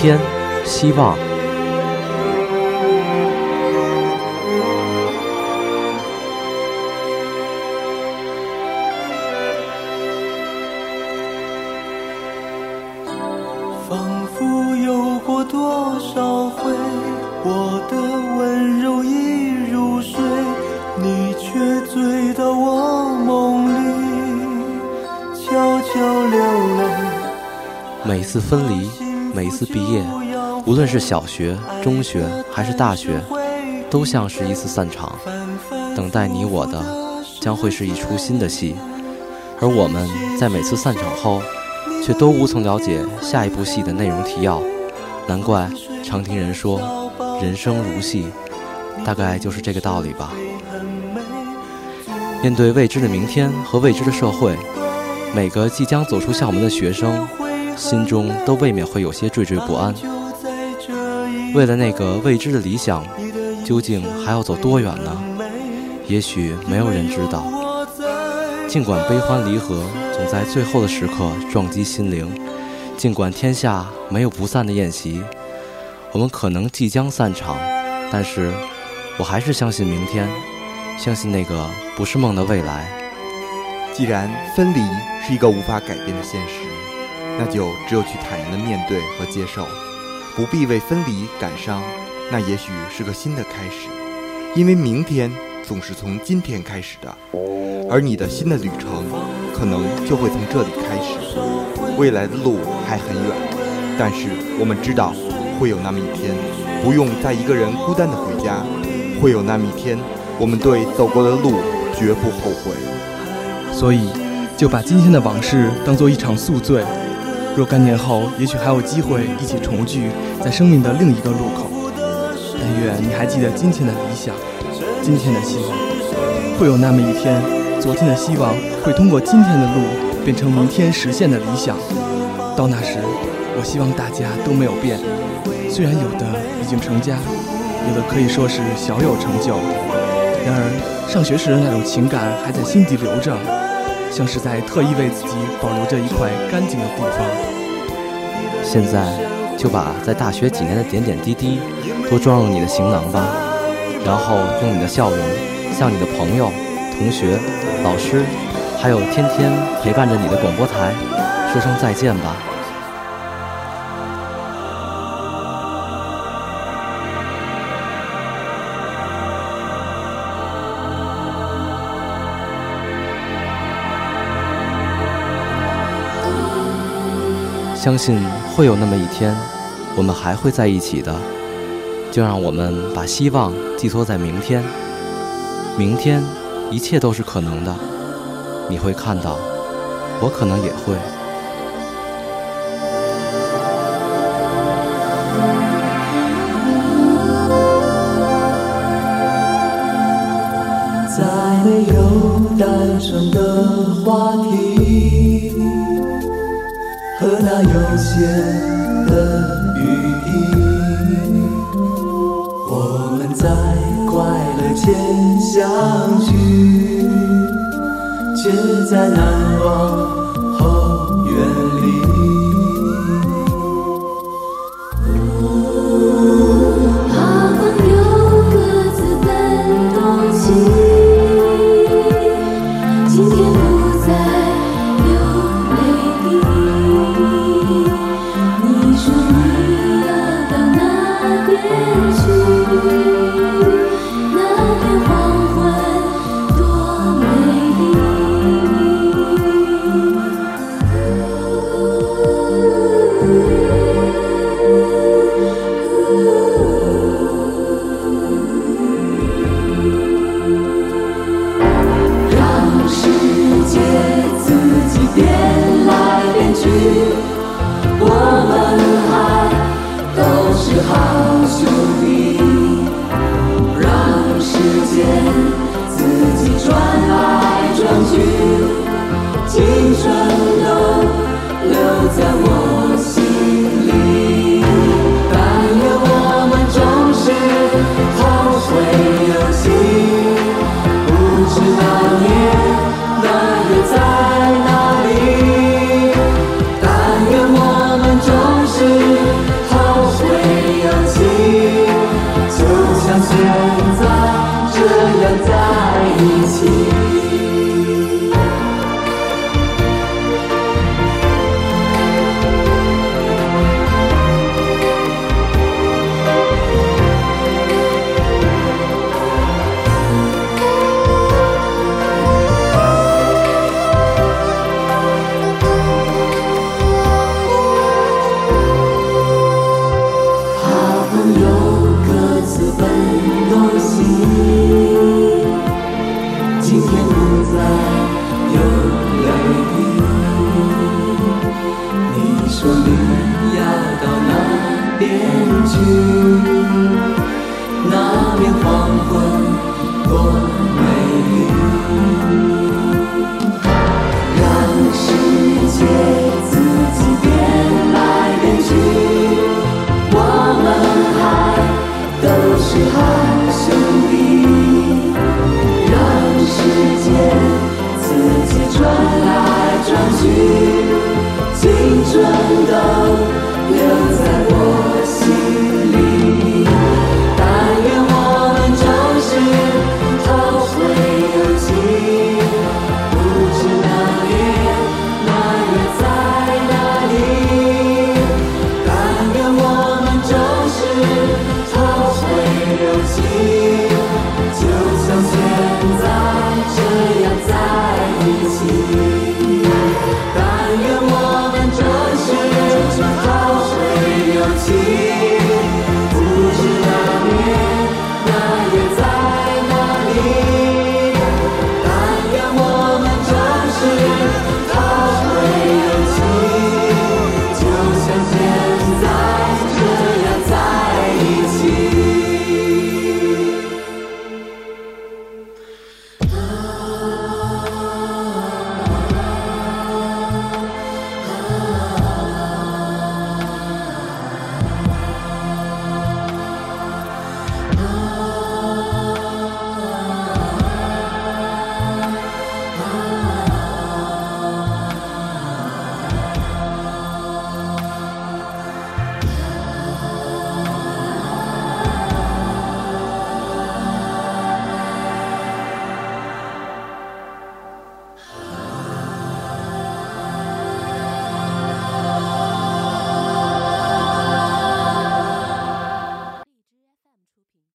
天，希望。仿佛有过多少回，我的温柔已入睡，你却醉到我梦里，悄悄流泪。每次分离，每一次毕业，无论是小学、中学还是大学，都像是一次散场。等待你我的，将会是一出新的戏，而我们在每次散场后。却都无从了解下一部戏的内容提要，难怪常听人说“人生如戏”，大概就是这个道理吧。面对未知的明天和未知的社会，每个即将走出校门的学生，心中都未免会有些惴惴不安。为了那个未知的理想，究竟还要走多远呢？也许没有人知道。尽管悲欢离合。总在最后的时刻撞击心灵。尽管天下没有不散的宴席，我们可能即将散场，但是我还是相信明天，相信那个不是梦的未来。既然分离是一个无法改变的现实，那就只有去坦然的面对和接受，不必为分离感伤。那也许是个新的开始，因为明天总是从今天开始的，而你的新的旅程。可能就会从这里开始，未来的路还很远，但是我们知道，会有那么一天，不用再一个人孤单的回家，会有那么一天，我们对走过的路绝不后悔。所以，就把今天的往事当做一场宿醉，若干年后，也许还有机会一起重聚在生命的另一个路口。但愿你还记得今天的理想，今天的希望，会有那么一天。昨天的希望会通过今天的路变成明天实现的理想。到那时，我希望大家都没有变。虽然有的已经成家，有的可以说是小有成就，然而上学时的那种情感还在心底留着，像是在特意为自己保留着一块干净的地方。现在就把在大学几年的点点滴滴都装入你的行囊吧，然后用你的笑容向你的朋友。同学、老师，还有天天陪伴着你的广播台，说声再见吧。相信会有那么一天，我们还会在一起的。就让我们把希望寄托在明天，明天。一切都是可能的，你会看到，我可能也会。再没有单纯的话题和那悠闲的雨滴，我们在快乐间相聚。却在难忘一起。